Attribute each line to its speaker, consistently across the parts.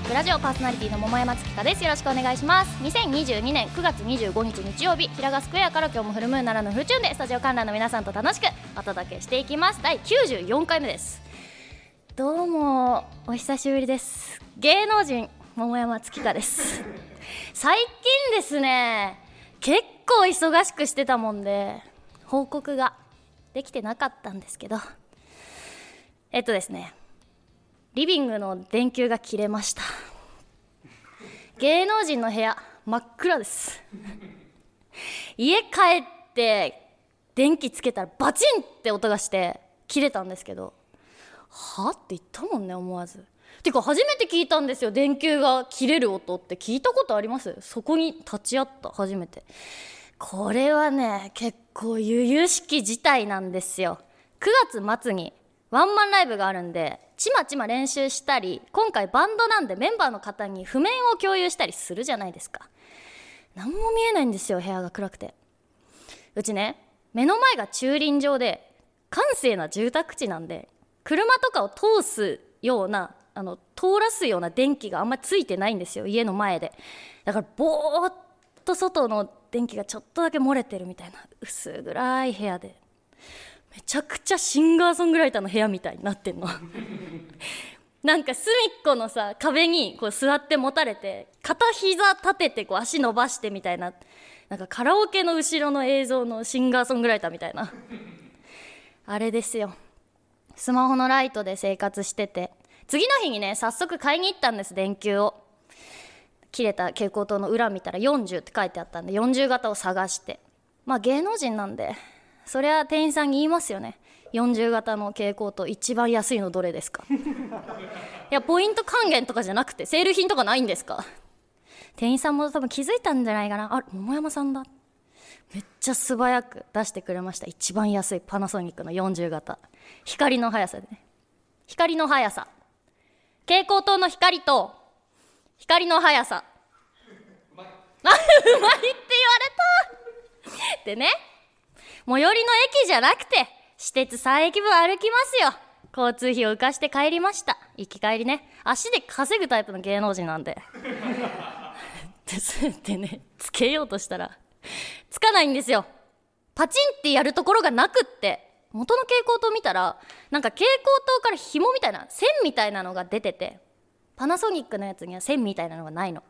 Speaker 1: ジックラジオパーソナリティの桃山月香です。よろしくお願いします。2022年9月25日日曜日平賀スクエアから今日もフルムーンならぬフルチューンでスタジオ観覧の皆さんと楽しくお届けしていきます。第94回目です。どうもお久しぶりです。芸能人桃山月香です。最近ですね結構忙しくしてたもんで報告ができてなかったんですけど。えっとですねリビングの電球が切れました。芸能人の部屋真っ暗です。家帰って電気つけたらバチンって音がして切れたんですけどはって言ったもんね思わず。てか初めて聞いたんですよ電球が切れる音って。聞いたことあります？そこに立ち会った初めて。これはね結構由々しき事態なんですよ。9月末にワンマンライブがあるんでちまちま練習したり今回バンドなんでメンバーの方に譜面を共有したりするじゃないですか。何も見えないんですよ部屋が暗くて。うちね目の前が駐輪場で閑静な住宅地なんで車とかを通すようなあの通らすような電気があんまりついてないんですよ家の前で。だからぼーっと外の電気がちょっとだけ漏れてるみたいな薄暗い部屋で。めちゃくちゃシンガーソングライターの部屋みたいになってんの。なんか隅っこのさ壁にこう座って持たれて片膝立ててこう足伸ばしてみたいな。なんかカラオケの後ろの映像のシンガーソングライターみたいな。あれですよ。スマホのライトで生活してて。次の日にね早速買いに行ったんです電球を。切れた蛍光灯の裏見たら40って書いてあったんで40型を探して。まあ芸能人なんでそりゃ店員さんに言いますよね。40型の蛍光灯一番安いのどれですか？いやポイント還元とかじゃなくてセール品とかないんですか？店員さんも多分気づいたんじゃないかな。あ桃山さんだ。めっちゃ素早く出してくれました。一番安いパナソニックの40型。光の速さでね。光の速さ。蛍光灯の光と光の速さ。うまいって言われた。でね最寄りの駅じゃなくて私鉄3駅分歩きますよ。交通費を浮かして帰りました。行き帰りね。足で稼ぐタイプの芸能人なんで。でね。つけようとしたらつかないんですよ。パチンってやるところがなくって。元の蛍光灯見たらなんか蛍光灯から紐みたいな線みたいなのが出ててパナソニックのやつには線みたいなのがないの。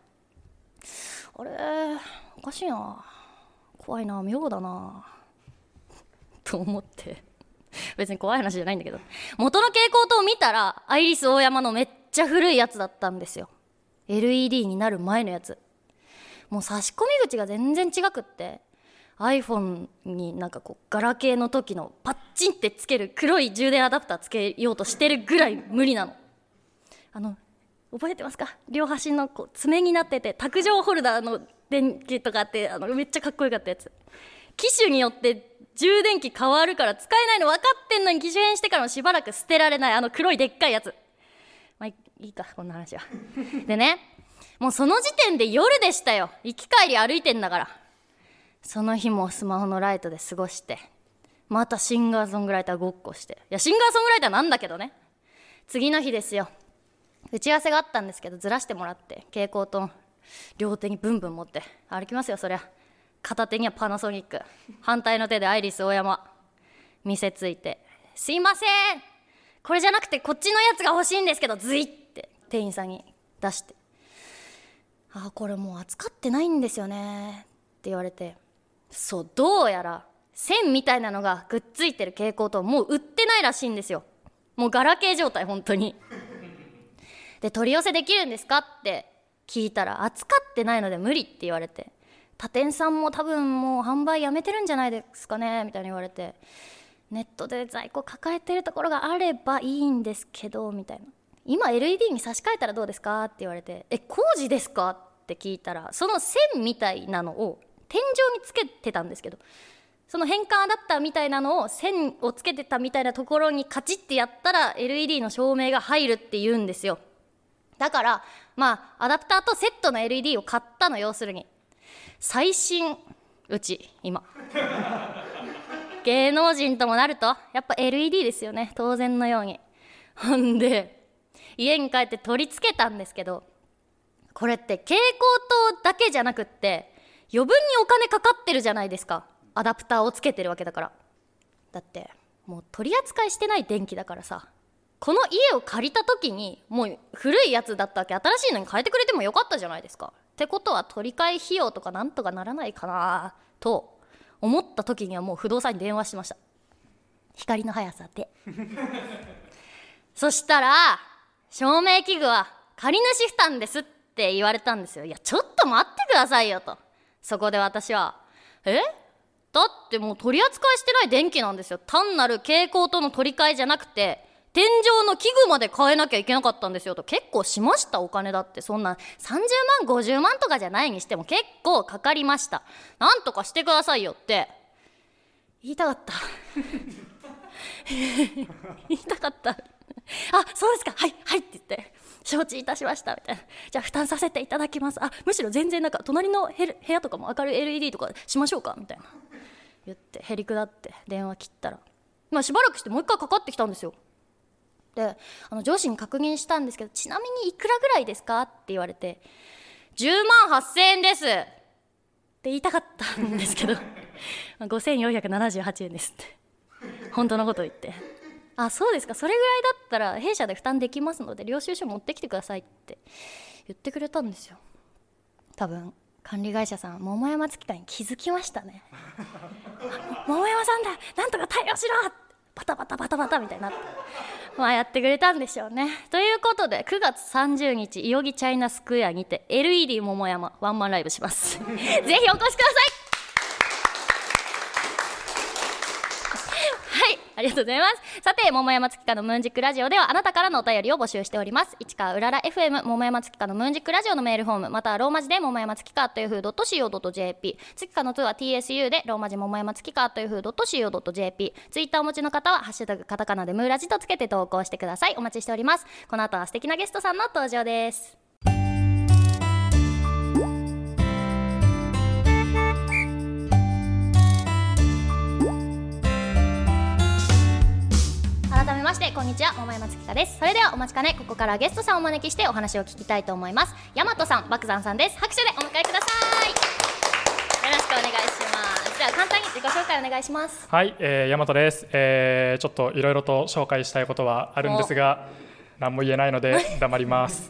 Speaker 1: あれおかしいな。怖いな。妙だな。と思って。別に怖い話じゃないんだけど。元の蛍光灯を見たらアイリスオーヤマのめっちゃ古いやつだったんですよ。LED になる前のやつ。もう差し込み口が全然違くって iPhone になんかこうガラケーの時のパッチンってつける黒い充電アダプターつけようとしてるぐらい無理なの。あの覚えてますか？両端のこう爪になってて卓上ホルダーの電気とかあってあのめっちゃかっこよかったやつ。機種によって充電器変わるから使えないの分かってんのに機種変してからもしばらく捨てられないあの黒いでっかいやつ。まあいいかこんな話は。でねもうその時点で夜でしたよ。行き帰り歩いてんだから。その日もスマホのライトで過ごして。またシンガーソングライターごっこして。いやシンガーソングライターなんだけどね。次の日ですよ。打ち合わせがあったんですけどずらしてもらって蛍光灯両手にブンブン持って。歩きますよそりゃ片手にはパナソニック。反対の手でアイリス大山。店ついて「すいません。これじゃなくてこっちのやつが欲しいんですけどズイって。店員さんに出して「あこれもう扱ってないんですよね」って言われて。そうどうやら線みたいなのがくっついてる蛍光灯もう売ってないらしいんですよ。もうガラケー状態本当に。で取り寄せできるんですかって聞いたら扱ってないので無理って言われて。他店さんも多分もう販売やめてるんじゃないですかねみたいに言われてネットで在庫抱えてるところがあればいいんですけどみたいな。今 LED に差し替えたらどうですかって言われてえ工事ですかって聞いたらその線みたいなのを天井につけてたんですけどその変換アダプターみたいなのを線をつけてたみたいなところにカチッてやったら LED の照明が入るって言うんですよ。だからまあアダプターとセットの LED を買ったの要するに。最新うち今。芸能人ともなるとやっぱ LED ですよね。当然のように。ほんで家に帰って取り付けたんですけどこれって蛍光灯だけじゃなくって余分にお金かかってるじゃないですか。アダプターをつけてるわけだから。だってもう取り扱いしてない電気だからさ。この家を借りた時にもう古いやつだったわけ。新しいのに変えてくれてもよかったじゃないですか。ってことは取り替え費用とかなんとかならないかなと思った時にはもう不動産に電話しました。光の速さで。そしたら照明器具は借り主負担ですって言われたんですよ。いやちょっと待ってくださいよと。そこで私はえ？だってもう取り扱いしてない電気なんですよ。単なる蛍光灯の取り替えじゃなくて天井の器具まで変えなきゃいけなかったんですよと。結構しましたお金だって。そんな30万50万とかじゃないにしても結構かかりました。なんとかしてくださいよって。言いたかった。言いたかった。あそうですか。はいはいって言って。承知いたしました。みたいな。じゃあ負担させていただきます。あむしろ全然なんか隣の部屋とかも明るい LED とかしましょうか。みたいな。言ってへりくだって。電話切ったら。まあしばらくしてもう一回かかってきたんですよ。であの上司に確認したんですけどちなみにいくらぐらいですか？って言われて10万8000円ですって言いたかったんですけど 5478円ですって本当のこと言ってあそうですか。それぐらいだったら弊社で負担できますので領収書持ってきてくださいって言ってくれたんですよ。多分管理会社さん桃山月間に気づきましたね桃山さんだ。なんとか対応しろ!バタバタバタバタみたいになって。まあやってくれたんでしょうね。ということで9月30日いよぎチャイナスクエアにて LED 桃山ワンマンライブします。ぜひお越しくださいはい、ありがとうございます。さて、桃山月花のムーンジックラジオではあなたからのお便りを募集しております。市川うらら FM 桃山月花のムーンジックラジオのメールフォーム、またはローマ字で桃山月花というふう .co.jp、月花の2は TSU でローマ字桃山月花というふう .co.jp、ツイッターお持ちの方はハッシュタグカタカナでムーラジとつけて投稿してください。お待ちしております。この後は素敵なゲストさんの登場です。ましてこんにちは桃山月花です。それではお待ちかねここからゲストさんをお招きしてお話を聞きたいと思います。大和さん爆山さんです。拍手でお迎えください。よろしくお願いします。じゃあ簡単に自己紹介お願いします。
Speaker 2: はい、えー、大和です、えー、ちょっといろいろと紹介したいことはあるんですが何も言えないので黙ります。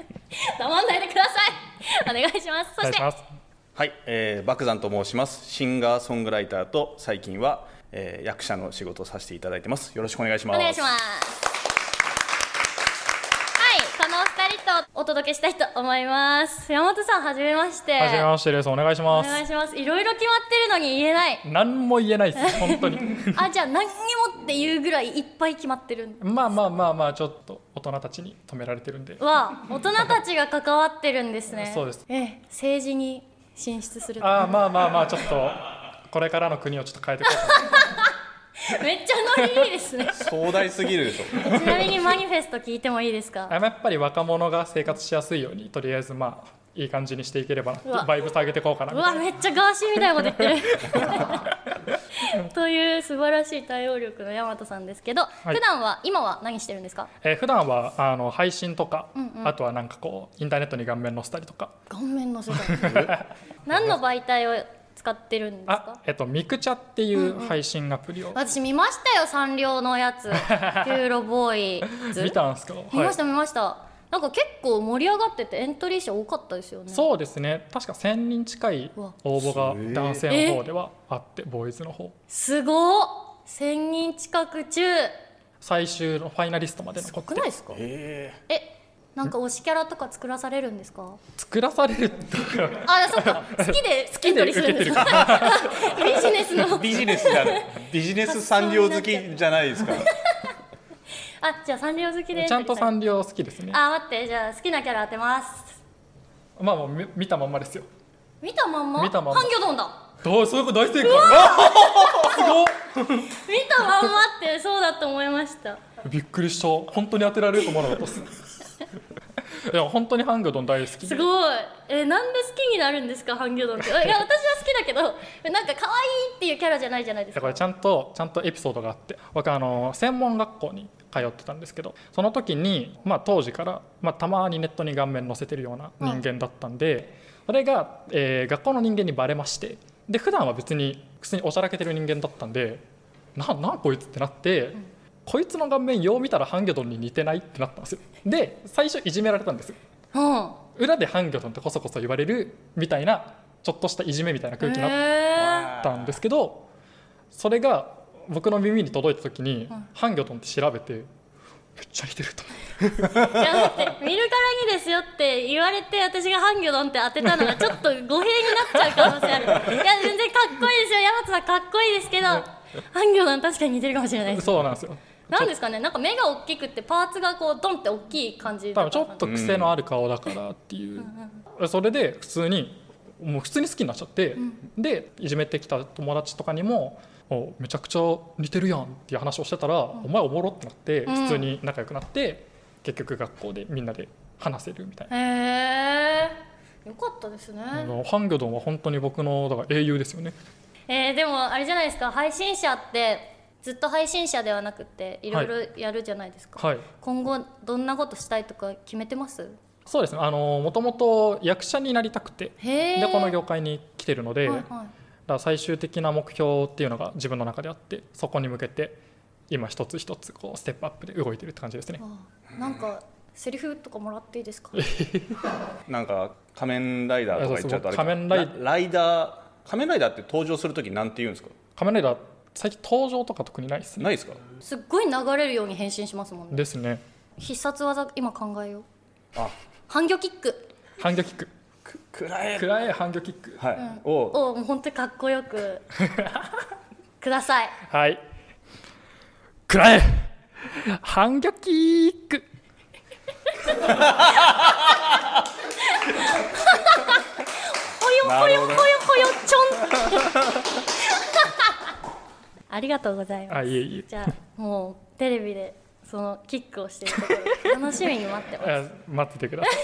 Speaker 1: 黙んないでください。お願いします。そして
Speaker 3: はい、えー、爆山と申します。シンガーソングライターと最近は、えー、役者の仕事をさせていただいてます。よろしくお願いします。
Speaker 1: お願いします。はいこのお二人とお届けしたいと思います。山本さんはじめまして。
Speaker 2: はじめましてです。お願いし
Speaker 1: お
Speaker 2: ます。
Speaker 1: 願いします。いろいろ決まってるのに言えない。
Speaker 2: 何も言えないです。本当に。
Speaker 1: あじゃあ何にもっていうぐらいいっぱい決まってるん？
Speaker 2: まあまあまあまあちょっと大人たちに止められてるんで。
Speaker 1: わ大人たちが関わってるんですね。
Speaker 2: そうです。
Speaker 1: ええ政治に進出する
Speaker 2: ああまあまあまあちょっとこれからの国をちょっと変えていこうかな
Speaker 1: めっちゃノリいいですね。
Speaker 3: 壮大すぎるでしょ。
Speaker 1: ちなみにマニフェスト聞いてもいいですか？
Speaker 2: あやっぱり若者が生活しやすいようにとりあえずまあいい感じにしていければバイブス上げていこうかな。
Speaker 1: うわめっちゃガーシーみたいなこと言ってる。という素晴らしい対応力の大和さんですけど、
Speaker 2: い。
Speaker 1: 普段は今は何してるんですか？
Speaker 2: えー普段はあの配信とか、あとはなんかこうインターネットに顔面載せたりとか。
Speaker 1: 顔面の世界何の媒体を使ってるんです
Speaker 2: あ
Speaker 1: か
Speaker 2: えっとミクチャっていう配信アプリを
Speaker 1: 私見ましたよサンリオのやつ。ピューロボーイズ。
Speaker 2: 見たんですか、
Speaker 1: 見ました見ました。なんか結構盛り上がっててエントリー者多かったですよね。
Speaker 2: そうですね。確か1000人近い応募が男性の方ではあってボーイズの方。
Speaker 1: すごっ！1000人近く中。
Speaker 2: 最終のファイナリストまで残って
Speaker 1: 少ないですか？
Speaker 3: え
Speaker 1: えなんか推しキャラとか作らされるんですか？
Speaker 2: 作らされるとか。
Speaker 1: あそっか。好きでエントリーするビジネスの。
Speaker 3: ー、ビジネスじゃビジネス産業好きじゃないですか。
Speaker 1: あじゃあサンリオ好きで
Speaker 2: ちゃんとサンリオ好きですね。
Speaker 1: あ待って。じゃあ好きなキャラ当てます。
Speaker 2: まあもう見見たまんまですよ。
Speaker 1: 見たまんま？
Speaker 2: 見たまんま。
Speaker 1: ハンギョドンだ。
Speaker 2: どうそういうこと大正解あすごっ。
Speaker 1: 見たまんまってそうだと思いました。
Speaker 2: びっくりした。本当に当てられると思わなかったです でも本当にハンギョドン大好きで。
Speaker 1: すごい。えなんで好きになるんですかハンギョドンって？いや 私は好きだけどなんか可愛いっていうキャラじゃないじゃないですか
Speaker 2: だからちゃんとちゃんとエピソードがあって。僕あの専門学校に通ってたんですけどその時に、まあ、当時から、まあ、たまにネットに顔面載せてるような人間だったんで、それが、えー学校の人間にバレましてで普段は別に普通におしゃらけてる人間だったんでななんこいつってなって、こいつの顔面よう見たらハンギョドンに似てないってなったんですよ。で最初いじめられたんです
Speaker 1: うん。
Speaker 2: 裏でハンギョドンってこそこそ言われるみたいなちょっとしたいじめみたいな空気になったんですけどそれが僕の耳に届いた時に、
Speaker 1: うん。
Speaker 2: ハンギョドンって調べてめっちゃ似てると思って
Speaker 1: やだって見るからにですよって言われて私がハンギョドンって当てたのがちょっと語弊になっちゃう可能性ある。いや全然かっこいいですよ。山田さんかっこいいですけどハンギョドン確かに似てるかもしれない
Speaker 2: そうなんですよ
Speaker 1: なんですかねなんか目が大きくてパーツがこうドンって大きい感じ
Speaker 2: 多分ちょ
Speaker 1: と
Speaker 2: っと癖のある顔だからっていう、それで普通にもう普通に好きになっちゃって、でいじめてきた友達とかにも「おめちゃくちゃ似てるやん」っていう話をしてたら「お前おもろ」ってなって
Speaker 1: うん。
Speaker 2: 普通に仲良くなって、結局学校でみんなで話せるみたいな、
Speaker 1: へえよかったですね、
Speaker 2: あのハンギョドンは本当に僕のだから英雄ですよね。
Speaker 1: えーでもあれじゃないですか配信者ってずっと配信者ではなくていろいろやるじゃないですか、
Speaker 2: はい。
Speaker 1: 今後どんなことしたいとか決めてます？
Speaker 2: そうですね。あのもともと役者になりたくてでこの業界に来てるので、
Speaker 1: はいはい。
Speaker 2: ら最終的な目標っていうのが自分の中であってそこに向けて今一つ一つこうステップアップで動いてるって感じですね。
Speaker 1: あ。なんかセリフとかもらっていいですか？
Speaker 3: なんか仮面ライダーとか言っちゃうとあれ
Speaker 2: 仮面ライ
Speaker 3: ラライダー仮面ライダーって登場するときなんて言うんですか？
Speaker 2: 仮面ライダー最近登場とか特にないですね。
Speaker 3: ないですか？
Speaker 1: すっごい流れるように変身しますもんね。
Speaker 2: ですね。
Speaker 1: 必殺技今考えよう。
Speaker 3: あ。
Speaker 1: 反魚キック。
Speaker 2: 反魚キック。
Speaker 3: くくらえ
Speaker 2: 暗い反魚キック。
Speaker 3: はい、を
Speaker 1: をもう本当にかっこよく。ください。
Speaker 2: はい。暗い。反魚キック。
Speaker 1: ほよほよほよ
Speaker 3: ほ
Speaker 1: よちょんありがとうございます。
Speaker 2: あいえいえ。
Speaker 1: じゃあもうテレビでそのキックをしているところ楽しみに待ってま
Speaker 2: あ待っててください。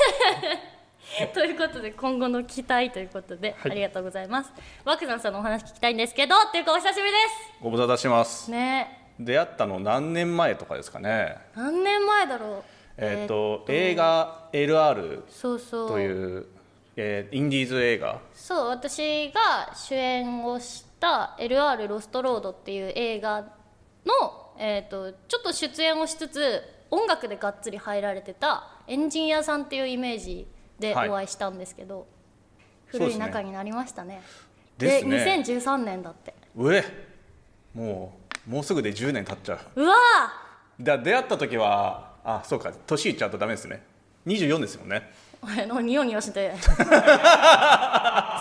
Speaker 1: す ということで今後の期待ということで、
Speaker 2: はい。
Speaker 1: ありがとうございます。ワクザンさんのお話聞きたいんですけどっていうかお久しぶりで
Speaker 3: ご無沙汰します。
Speaker 1: すね。
Speaker 3: 出会ったの何年前とかですかね。
Speaker 1: 何年前だろう。
Speaker 3: えっ、と映画 LR
Speaker 1: そうそう。
Speaker 3: という、えーインディーズ映画？
Speaker 1: そう私が主演をした「LR ロストロード」っていう映画の、えー、とちょっと出演をしつつ音楽でがっつり入られてたエンジニアさんっていうイメージで
Speaker 3: はい。
Speaker 1: お会いしたんですけど、
Speaker 3: そうですね。
Speaker 1: 古い仲になりましたね。
Speaker 3: ですね。
Speaker 1: 2013年だって。
Speaker 3: うえ？もうもうすぐで10年経っちゃう。
Speaker 1: うわ
Speaker 3: だ出会った時はあそうか年いっちゃうとダメですね。24ですもんね
Speaker 1: ーのニヤニヤして。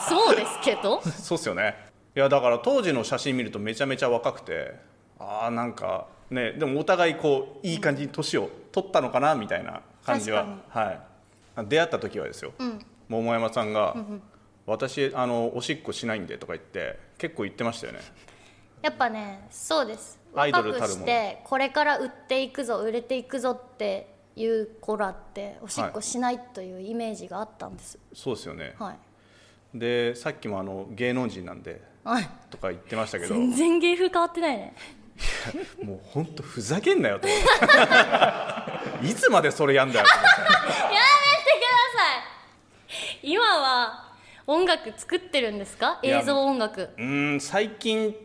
Speaker 1: そうですけど。
Speaker 3: そうっすよね。いやだから当時の写真見るとめちゃめちゃ若くて。ああなんかねでもお互いこういい感じに年を取ったのかなみたいな感じは。はい。出会った時はですよ、
Speaker 1: ん。
Speaker 3: 桃山さんが、私あのおしっこしないんで」とか言って結構言ってましたよね。
Speaker 1: やっぱねそうです。
Speaker 3: アイドルたるも
Speaker 1: これから売っていくぞ売れていくぞっていう子らっておしっこしないというイメージがあったんです。
Speaker 3: そうですよね。
Speaker 1: はい、
Speaker 3: でさっきもあの芸能人なんで
Speaker 1: はい、
Speaker 3: とか言ってましたけど。
Speaker 1: 全然芸風変わってないね。
Speaker 3: もう本当ふざけんなよと。いつまでそれやんだよ
Speaker 1: やめてください。今は音楽作ってるんですか？映像音楽。
Speaker 3: うーん最近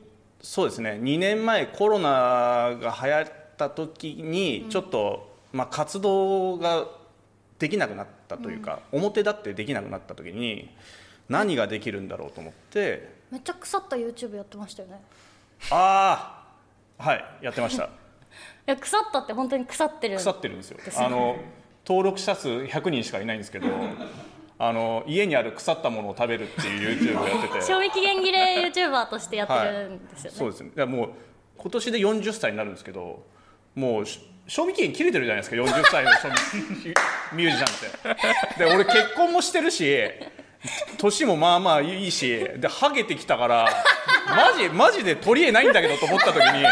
Speaker 3: そうですね。2年前コロナが流行った時にちょっと、まあ、活動ができなくなったというか、表立ってできなくなった時に何ができるんだろうと思って
Speaker 1: めっちゃ腐った YouTube やってましたよね。
Speaker 3: ああはいやってました。
Speaker 1: いや腐ったって本当に腐ってる。
Speaker 3: 腐ってるんですよ。あの登録者数100人しかいないんですけど あの家にある腐ったものを食べるっていう YouTube をやってて。
Speaker 1: 賞味期限切れ YouTuber としてやってるんですよね、
Speaker 3: そうですね。もう今年で40歳になるんですけどもうし賞味期限切れてるじゃないですか40歳の賞味ミュージシャンって。で俺結婚もしてるし年もまあまあいいしでハゲてきたからマジマジで取り柄ないんだけどと思った時に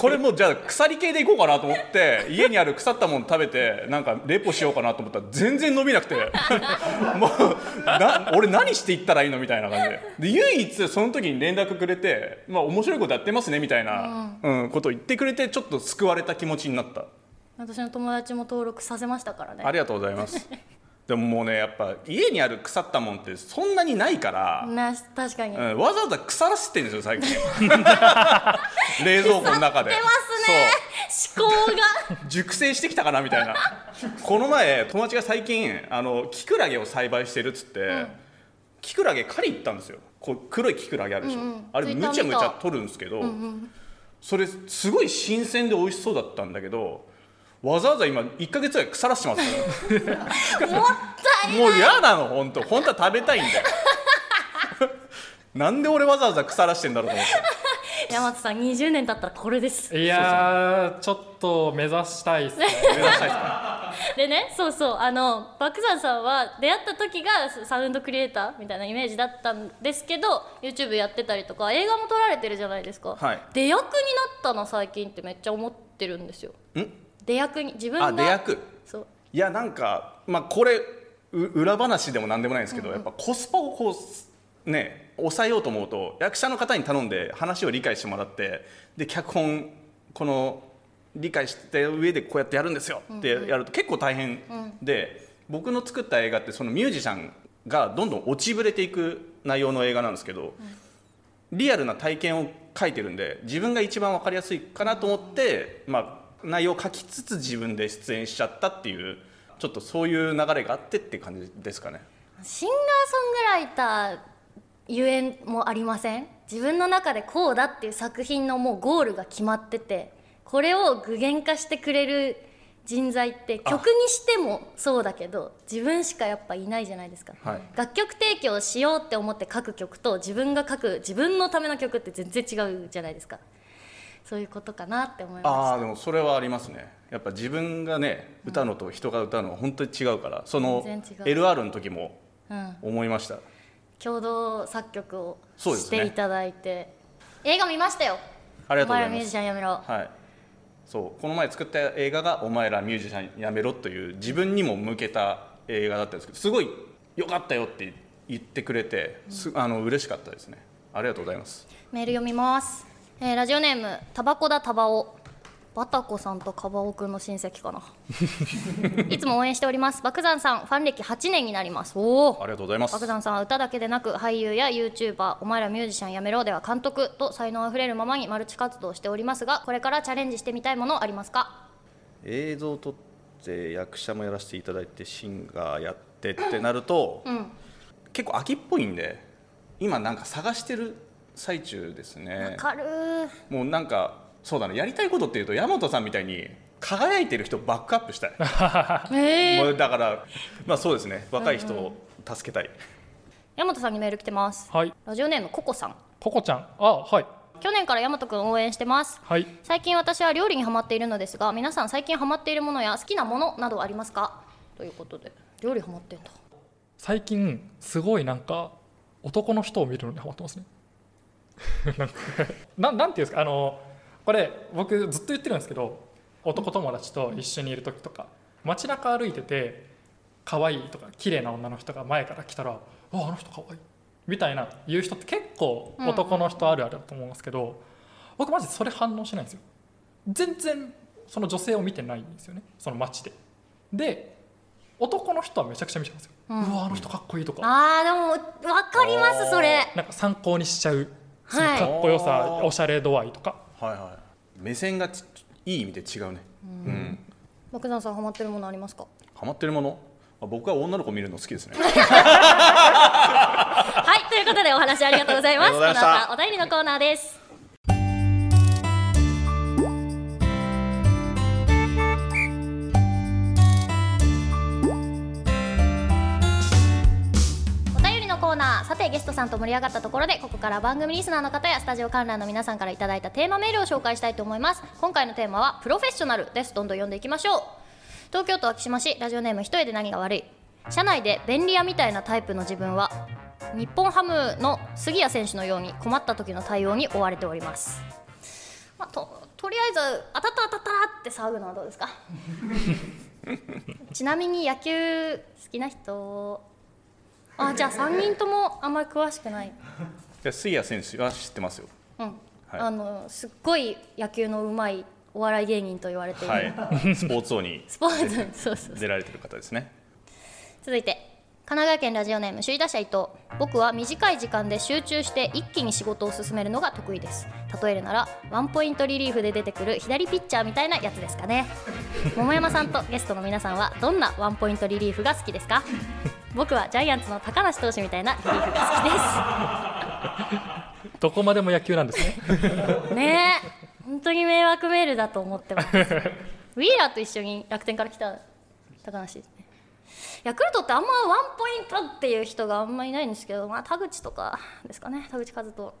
Speaker 3: これもうじゃあ腐り系でいこうかなと思って家にある腐ったもの食べてなんかレポしようかなと思ったら全然伸びなくて。もうな俺何していったらいいのみたいな感じで。で唯一その時に連絡くれて、まあ、面白いことやってますねみたいな、うん。ことを言ってくれてちょっと救われた気持ちになった。
Speaker 1: 私の友達も登録させましたからね。
Speaker 3: ありがとうございますでももうねやっぱ家にある腐ったもんってそんなにないから、
Speaker 1: な確かに、
Speaker 3: うん、わざわざ腐らせてるんですよ最近。冷蔵庫の中で。
Speaker 1: 出ますね。思考が。
Speaker 3: そう熟成してきたかなみたいな。この前友達が最近あのキクラゲを栽培してるっつって、キクラゲ狩り行ったんですよ。こう黒いキクラゲあるでしょ、
Speaker 1: うんうん
Speaker 3: あれむちゃむちゃ取るんですけど、それすごい新鮮で美味しそうだったんだけどわざわざ今1か月ぐらい腐らしてますから。
Speaker 1: もったい
Speaker 3: もう嫌なの本当。本当は食べたいんだよなんで俺わざわざ腐らしてんだろうと思って。
Speaker 1: 山本さん20年経ったらこれです。
Speaker 2: いやーちょっと目指したいですね。
Speaker 3: 目指したいですか？
Speaker 1: でねそうそう。あの爆山さんは出会った時がサウンドクリエイターみたいなイメージだったんですけど YouTube やってたりとか映画も撮られてるじゃないですか、
Speaker 3: はい。
Speaker 1: 出役になったな最近ってめっちゃ思ってるんですよ。
Speaker 3: ん？
Speaker 1: 出役に自分が
Speaker 3: あ出役？
Speaker 1: そう。
Speaker 3: いやなんかまあこれう裏話でもなんでもないんですけど、やっぱコスパをこうね抑えようと思うと役者の方に頼んで話を理解してもらってで脚本この理解して上でこうやってやるんですよってやると結構大変で、僕の作った映画ってそのミュージシャンがどんどん落ちぶれていく内容の映画なんですけど、リアルな体験を書いてるんで自分が一番分かりやすいかなと思って、まあ、内容を書きつつ自分で出演しちゃったっていうちょっとそういう流れがあってって感じですかね。
Speaker 1: シンガーソングライターゆえんもありません？自分の中でこうだっていう作品のもうゴールが決まっててこれを具現化してくれる人材って
Speaker 3: あ。
Speaker 1: 曲にしてもそうだけど自分しかやっぱいないじゃないですか、
Speaker 3: はい。
Speaker 1: 楽曲提供しようって思って書く曲と自分が書く自分のための曲って全然違うじゃないですかそういうことかなって思いま
Speaker 3: ああ
Speaker 1: し
Speaker 3: でもそれはありますね。やっぱ自分がね歌うのと人が歌うのは本当に違うからその
Speaker 1: 全然違う。
Speaker 3: LR の時も思いました。
Speaker 1: 共同作曲をしていただいて、映画見ましたよ。
Speaker 3: ありがとうござい
Speaker 1: お前らミュージ
Speaker 3: ます
Speaker 1: シャンやめろ。
Speaker 3: はい。そうこの前作った映画が「お前らミュージシャンやめろ」という自分にも向けた映画だったんですけどすごい良かったよって言ってくれてすあの嬉しかったですね。ありがとうございます。
Speaker 1: メール読みます、えーラジオネームタバコだタバオ。バタコさんとカバオくんの親戚かな。いつも応援しております。爆山さんファン歴8年になります。おお
Speaker 3: ありがとうございます。
Speaker 1: 爆山さんは歌だけでなく俳優や YouTuber お前らミュージシャンやめろでは監督と才能あふれるままにマルチ活動をしておりますがこれからチャレンジしてみたいものありますか？
Speaker 3: 映像を撮って役者もやらせていただいてシンガーやってってなると、
Speaker 1: ん。
Speaker 3: 結構秋っぽいんで今なんか探してる最中です
Speaker 1: わ
Speaker 3: ね
Speaker 1: かる。ー
Speaker 3: もうなんかそうだねやりたいことっていうと大和さんみたいに輝いてる人をバックアップしたい。
Speaker 1: えー、
Speaker 3: もうだからまあそうですね。若い人を助けたい、
Speaker 1: 山本さんにメール来てます。
Speaker 2: はい。
Speaker 1: ラジオネームココさん。
Speaker 2: ココちゃん。あはい。
Speaker 1: 去年から大和くん応援してます。
Speaker 2: はい。
Speaker 1: 最近私は料理にハマっているのですが皆さん最近ハマっているものや好きなものなどありますか？ということで料理ハマってんだ。
Speaker 2: 最近すごいなんか男の人を見るのにハマってますね なななんていうんですかあのこれ僕ずっと言ってるんですけど男友達と一緒にいる時とか街中歩いてて可愛いとか綺麗な女の人が前から来たら「ああの人可愛いみたいな言う人って結構男の人あるあるだと思うんですけど、僕マジでそれ反応しないんですよ。全然その女性を見てないんですよねその街で。で男の人はめちゃくちゃ見ちゃうんですよ、うわあの人かっこいいとか。
Speaker 1: あーでも分かりますそれ。
Speaker 2: なんか参考にしちゃう
Speaker 1: はい。
Speaker 2: かっこよさ、おしゃれ度合いとか。
Speaker 3: はいはい。目線がちいい意味で違うね。うん、
Speaker 1: 爆弾さんハマってるものありますか？
Speaker 3: ハマってるもの？あ僕は女の子見るの好きですね。
Speaker 1: はいということでお話ありがとうございます。この後お便りのコーナーですコーナー。さてゲストさんと盛り上がったところでここから番組リスナーの方やスタジオ観覧の皆さんからいただいたテーマメールを紹介したいと思います。今回のテーマはプロフェッショナルです。どんどん読んでいきましょう。東京都昭島市ラジオネーム一重で何が悪い。社内で便利屋みたいなタイプの自分は日本ハムの杉谷選手のように困った時の対応に追われております。まあ、ととりあえず当たった当たったって騒ぐのはどうですか？ちなみに野球好きな人あじゃあ3人ともあんまり詳しくない。
Speaker 3: で杉谷選手は知ってますよ。
Speaker 1: うん、
Speaker 3: はい。
Speaker 1: あのすっごい野球のうまいお笑い芸人と言われている、
Speaker 3: はい。スポーツ王に
Speaker 1: スポーツそうそうそう。
Speaker 3: 出られてる方ですね。
Speaker 1: 続いて神奈川県ラジオネーム首位打者伊藤。僕は短い時間で集中して一気に仕事を進めるのが得意です。例えるならワンポイントリリーフで出てくる左ピッチャーみたいなやつですかね。桃山さんとゲストの皆さんはどんなワンポイントリリーフが好きですか？僕はジャイアンツの高梨投手みたいなリリーフが
Speaker 2: どこまでも野球なんですね。
Speaker 1: 好きですねえ本当に迷惑メールだと思ってます。ウィーラーと一緒に楽天から来た高梨ですね。ヤクルトってあんまワンポイントっていう人があんまいないんですけど、まあ、田口とかですかね。田口和人。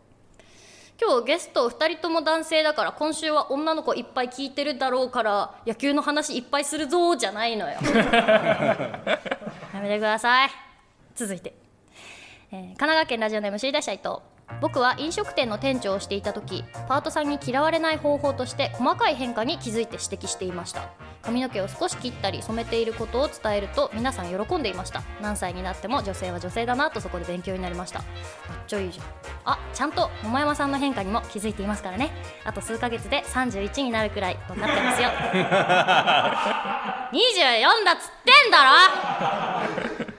Speaker 1: 今日ゲスト2人とも男性だから今週は女の子いっぱい聞いてるだろうから野球の話いっぱいするぞじゃないのよ やめてください。続いて、えー神奈川県ラジオネーム知り出した伊藤僕は飲食店の店長をしていた時パートさんに嫌われない方法として細かい変化に気づいて指摘していました。髪の毛を少し切ったり染めていることを伝えると皆さん喜んでいました。何歳になっても女性は女性だなとそこで勉強になりました。めっちゃいいじゃん。あちゃんと桃山さんの変化にも気づいていますからね。あと数ヶ月で31になるくらい分かってますよ。24だっつってんだ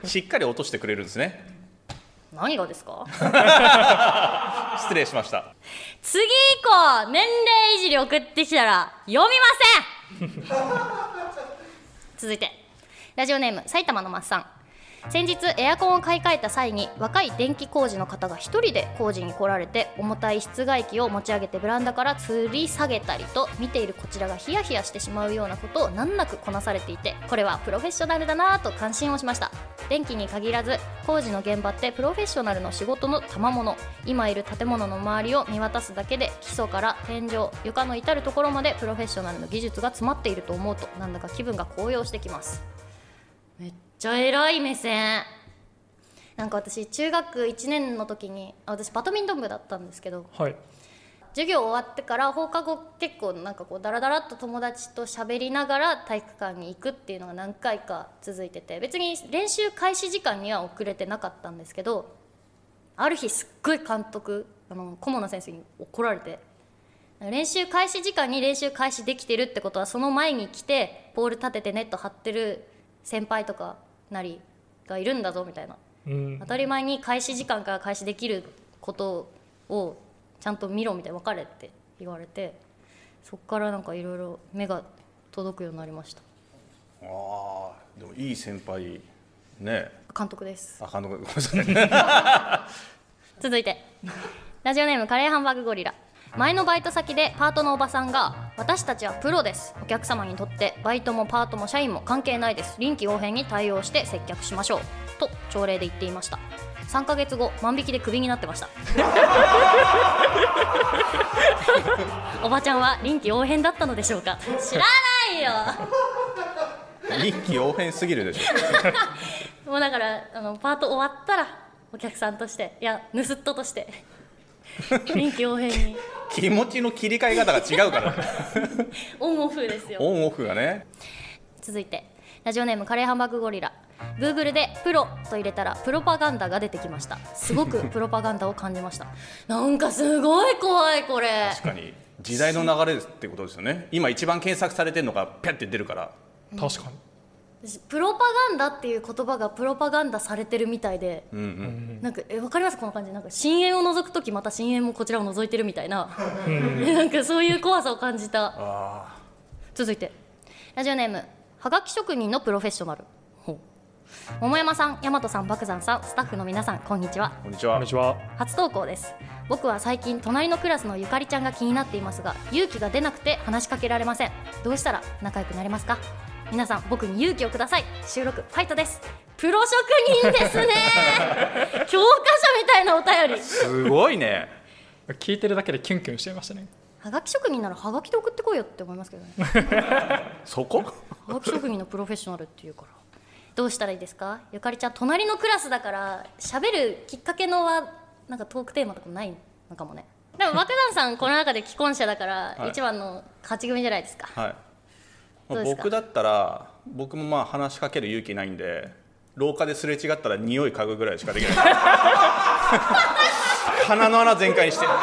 Speaker 1: ろ！
Speaker 3: しっかり落としてくれるんですね
Speaker 1: 何がですか？
Speaker 3: 失礼しました。
Speaker 1: 次以降年齢いじり送ってきたら読みません。続いてラジオネーム埼玉のマッサン先日エアコンを買い替えた際に若い電気工事の方が一人で工事に来られて重たい室外機を持ち上げてベランダから吊り下げたりと見ているこちらがヒヤヒヤしてしまうようなことを難なくこなされていてこれはプロフェッショナルだなぁと感心をしました。電気に限らず工事の現場ってプロフェッショナルの仕事の賜物。今いる建物の周りを見渡すだけで基礎から天井床の至る所までプロフェッショナルの技術が詰まっていると思うとなんだか気分が高揚してきます。ちゃ偉い目線。なんか私中学1年の時にあ私バドミントン部だったんですけど
Speaker 2: はい。
Speaker 1: 授業終わってから放課後結構なんかこうダラダラっと友達と喋りながら体育館に行くっていうのが何回か続いてて別に練習開始時間には遅れてなかったんですけどある日すっごい監督あの顧問の先生に怒られて練習開始時間に練習開始できてるってことはその前に来てポール立ててネット張ってる先輩とかなりがいるんだぞみたいな。
Speaker 2: うん。
Speaker 1: 当たり前に開始時間から開始できることをちゃんと見ろみたいな分かれって言われてそっからなんかいろいろ目が届くようになりました。
Speaker 3: ああでもいい先輩ね。
Speaker 1: 監督です。
Speaker 3: あ監督。ごめんなさい。
Speaker 1: 続いて。ラジオネームカレーハンバーグゴリラ。前のバイト先でパートのおばさんが「私たちはプロです。お客様にとってバイトもパートも社員も関係ないです。臨機応変に対応して接客しましょう」と朝礼で言っていました。3ヶ月後万引きでクビになってました。おばちゃんは臨機応変だったのでしょうか？知らないよ！
Speaker 3: 臨機応変すぎるでしょ。
Speaker 1: もうだからあのパート終わったらお客さんとしていや盗っ人として 臨機応変に
Speaker 3: 気持ちの切り替え方が違うから。
Speaker 1: オンオフですよ。
Speaker 3: オンオフがね。
Speaker 1: 続いてラジオネームカレーハンバーグゴリラ。Google で「プロ」と入れたらプロパガンダが出てきました。すごくプロパガンダを感じました。なんかすごい怖いこれ。
Speaker 3: 確かに。時代の流れってことですよね。今一番検索されてるのがピャって出るから。
Speaker 2: 確かに
Speaker 1: 私プロパガンダっていう言葉がプロパガンダされてるみたいで
Speaker 3: うんうん。
Speaker 1: なんかえわかります？この感じ。なんか深淵を覗く時また深淵もこちらを覗いてるみたいな。なんかそういう怖さを感じた。
Speaker 3: あ
Speaker 1: 続いて。ラジオネームはがき職人のプロフェッショナル。桃山さん大和さん漠山さんスタッフの皆さんこんにちは。
Speaker 3: あこんにちは。
Speaker 2: こんにちは。
Speaker 1: 初投稿です。僕は最近隣のクラスのゆかりちゃんが気になっていますが勇気が出なくて話しかけられません。どうしたら仲良くなれますか？皆さん僕に勇気をください。収録ファイトです。プロ職人ですね。教科書みたいなお便り。
Speaker 3: すごいね。
Speaker 2: 聞いてるだけでキュンキュンしちゃいましたね。
Speaker 1: はがき職人ならはがきで送ってこいよって思いますけどね。
Speaker 3: そこ？
Speaker 1: はがき職人のプロフェッショナルっていうから。どうしたらいいですか？ゆかりちゃん隣のクラスだから喋るきっかけのはなんかトークテーマとかないの？かもね。でも爆弾さんこの中で既婚者だから
Speaker 3: はい。
Speaker 1: 一番の勝ち組じゃないですか、
Speaker 3: はい。
Speaker 1: どうですか
Speaker 3: 僕だったら僕もまあ話しかける勇気ないんで廊下ですれ違ったら匂い嗅ぐぐらいしかできない。鼻の穴全開にして。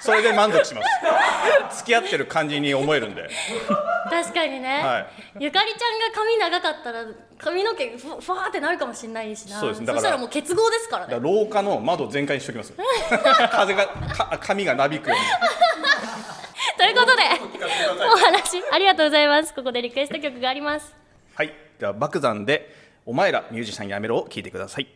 Speaker 3: それで満足します。付き合ってる感じに思えるんで。
Speaker 1: 確かにね、
Speaker 3: はい。
Speaker 1: ゆかりちゃんが髪長かったら髪の毛ふふわーってなるかもしれないしな。
Speaker 3: そうです。ねだから
Speaker 1: したらもう結合ですから
Speaker 3: だから
Speaker 1: ね
Speaker 3: 廊下の窓全開にしておきます。風がか髪がなびくように
Speaker 1: ということでお話ありがとうございます。ここでリクエスト曲があります。
Speaker 3: はい。では爆山で「お前らミュージシャンやめろ」を聞いてください。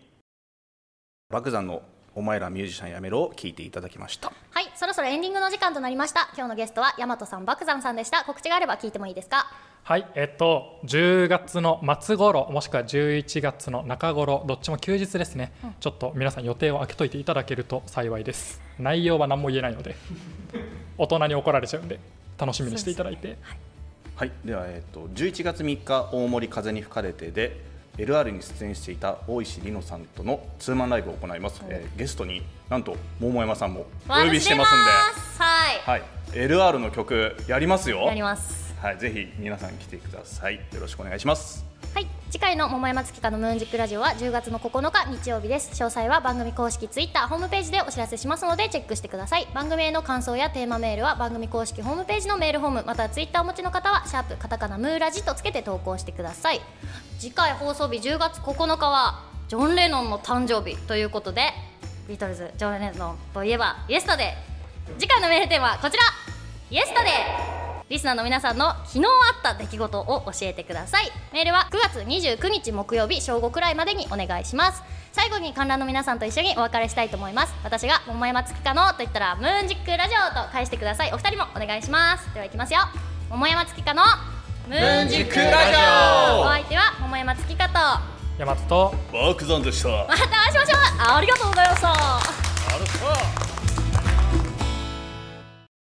Speaker 3: 爆山の「お前らミュージシャンやめろ」を聞いていただきました。
Speaker 1: はい。そろそろエンディングの時間となりました。今日のゲストは大和さん爆山さんでした。告知があれば聞いてもいいですか？
Speaker 2: はい。えっと10月の末頃もしくは11月の中頃どっちも休日ですね、ちょっと皆さん予定を空けといていただけると幸いです。内容は何も言えないので大人に怒られちゃうんで楽しみにしていただいて。
Speaker 3: はい、では、えっと11月3日大森風に吹かれてで LR に出演していた大石里乃さんとのツーマンライブを行います、えーゲストになんと桃山さんもお呼びしてますんで。
Speaker 1: 私出ます。
Speaker 3: はい、LR の曲やりますよ。
Speaker 1: はいやります。
Speaker 3: はい、ぜひ皆さん来てください。よろしくお願いします
Speaker 1: はい。次回の桃山月花のムーンジックラジオは10月の9日日曜日です。詳細は番組公式ツイッターホームページでお知らせしますのでチェックしてください。番組への感想やテーマメールは番組公式ホームページのメールフォームまたはツイッターお持ちの方はシャープカタカナムーラジとつけて投稿してください。次回放送日10月9日はジョン・レノンの誕生日ということでビートルズジョン・レノンといえばイエスタデー次回のメールテーマはこちら。イエスタデーリスナーの皆さんの昨日あった出来事を教えてください。メールは9月29日木曜日正午くらいまでにお願いします。最後に観覧の皆さんと一緒にお別れしたいと思います。私が桃山月花のと言ったらムーンジックラジオと返してください。お二人もお願いします。ではいきますよ。桃山月花のムーンジックラジオ。お相手は桃山月花と。
Speaker 2: 大和と。
Speaker 3: 爆山でした。
Speaker 1: また会いしましょう。あありがとうございました